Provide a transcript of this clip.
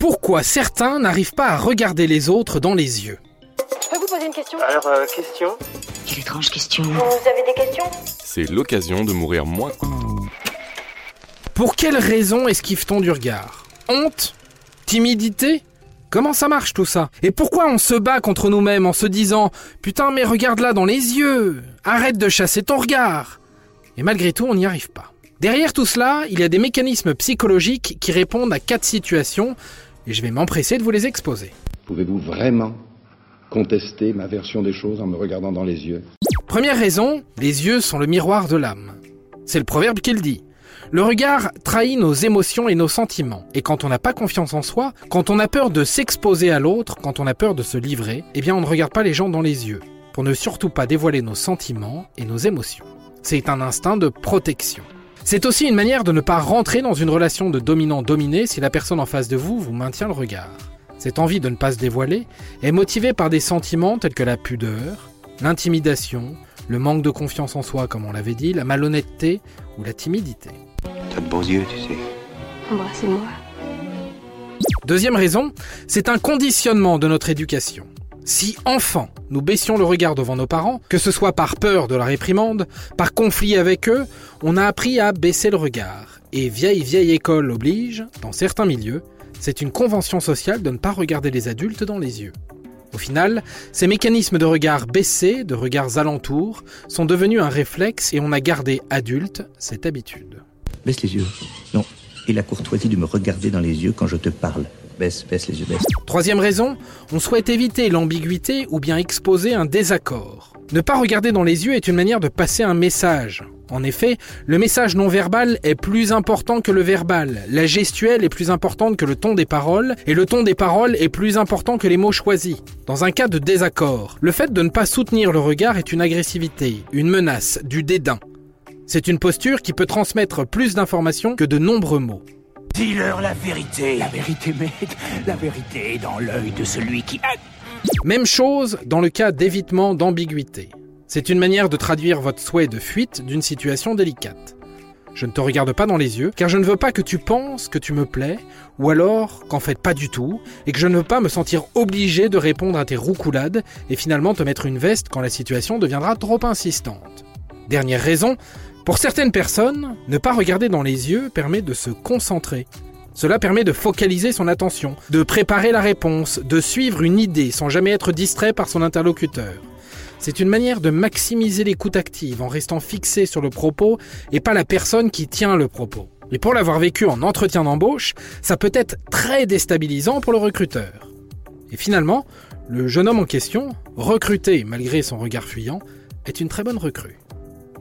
Pourquoi certains n'arrivent pas à regarder les autres dans les yeux. Je peux vous poser une question? Alors, euh, question? Quelle étrange question. Vous avez des questions? C'est l'occasion de mourir moins. Pour quelles raisons esquive-t-on du regard? Honte? Timidité? Comment ça marche tout ça? Et pourquoi on se bat contre nous-mêmes en se disant Putain mais regarde là dans les yeux! Arrête de chasser ton regard! Et malgré tout on n'y arrive pas. Derrière tout cela, il y a des mécanismes psychologiques qui répondent à quatre situations et je vais m'empresser de vous les exposer. Pouvez-vous vraiment contester ma version des choses en me regardant dans les yeux? Première raison, les yeux sont le miroir de l'âme. C'est le proverbe qui le dit. Le regard trahit nos émotions et nos sentiments. Et quand on n'a pas confiance en soi, quand on a peur de s'exposer à l'autre, quand on a peur de se livrer, eh bien on ne regarde pas les gens dans les yeux, pour ne surtout pas dévoiler nos sentiments et nos émotions. C'est un instinct de protection. C'est aussi une manière de ne pas rentrer dans une relation de dominant-dominé si la personne en face de vous vous maintient le regard. Cette envie de ne pas se dévoiler est motivée par des sentiments tels que la pudeur, l'intimidation, le manque de confiance en soi comme on l'avait dit, la malhonnêteté ou la timidité. T'as de beaux yeux, tu sais. Embrassez-moi. Deuxième raison, c'est un conditionnement de notre éducation. Si enfant, nous baissions le regard devant nos parents, que ce soit par peur de la réprimande, par conflit avec eux, on a appris à baisser le regard. Et vieille vieille école oblige, dans certains milieux, c'est une convention sociale de ne pas regarder les adultes dans les yeux. Au final, ces mécanismes de regard baissés, de regards alentours, sont devenus un réflexe et on a gardé adulte cette habitude. Baisse les yeux. Non. Et la courtoisie de me regarder dans les yeux quand je te parle. Baisse, baisse. Troisième raison, on souhaite éviter l'ambiguïté ou bien exposer un désaccord. Ne pas regarder dans les yeux est une manière de passer un message. En effet, le message non verbal est plus important que le verbal, la gestuelle est plus importante que le ton des paroles, et le ton des paroles est plus important que les mots choisis. Dans un cas de désaccord, le fait de ne pas soutenir le regard est une agressivité, une menace, du dédain. C'est une posture qui peut transmettre plus d'informations que de nombreux mots. Dis-leur la vérité. La vérité, mec. La vérité est dans l'œil de celui qui... Même chose dans le cas d'évitement d'ambiguïté. C'est une manière de traduire votre souhait de fuite d'une situation délicate. Je ne te regarde pas dans les yeux, car je ne veux pas que tu penses que tu me plais, ou alors qu'en fait pas du tout, et que je ne veux pas me sentir obligé de répondre à tes roucoulades et finalement te mettre une veste quand la situation deviendra trop insistante. Dernière raison, pour certaines personnes, ne pas regarder dans les yeux permet de se concentrer. Cela permet de focaliser son attention, de préparer la réponse, de suivre une idée sans jamais être distrait par son interlocuteur. C'est une manière de maximiser l'écoute active en restant fixé sur le propos et pas la personne qui tient le propos. Et pour l'avoir vécu en entretien d'embauche, ça peut être très déstabilisant pour le recruteur. Et finalement, le jeune homme en question, recruté malgré son regard fuyant, est une très bonne recrue.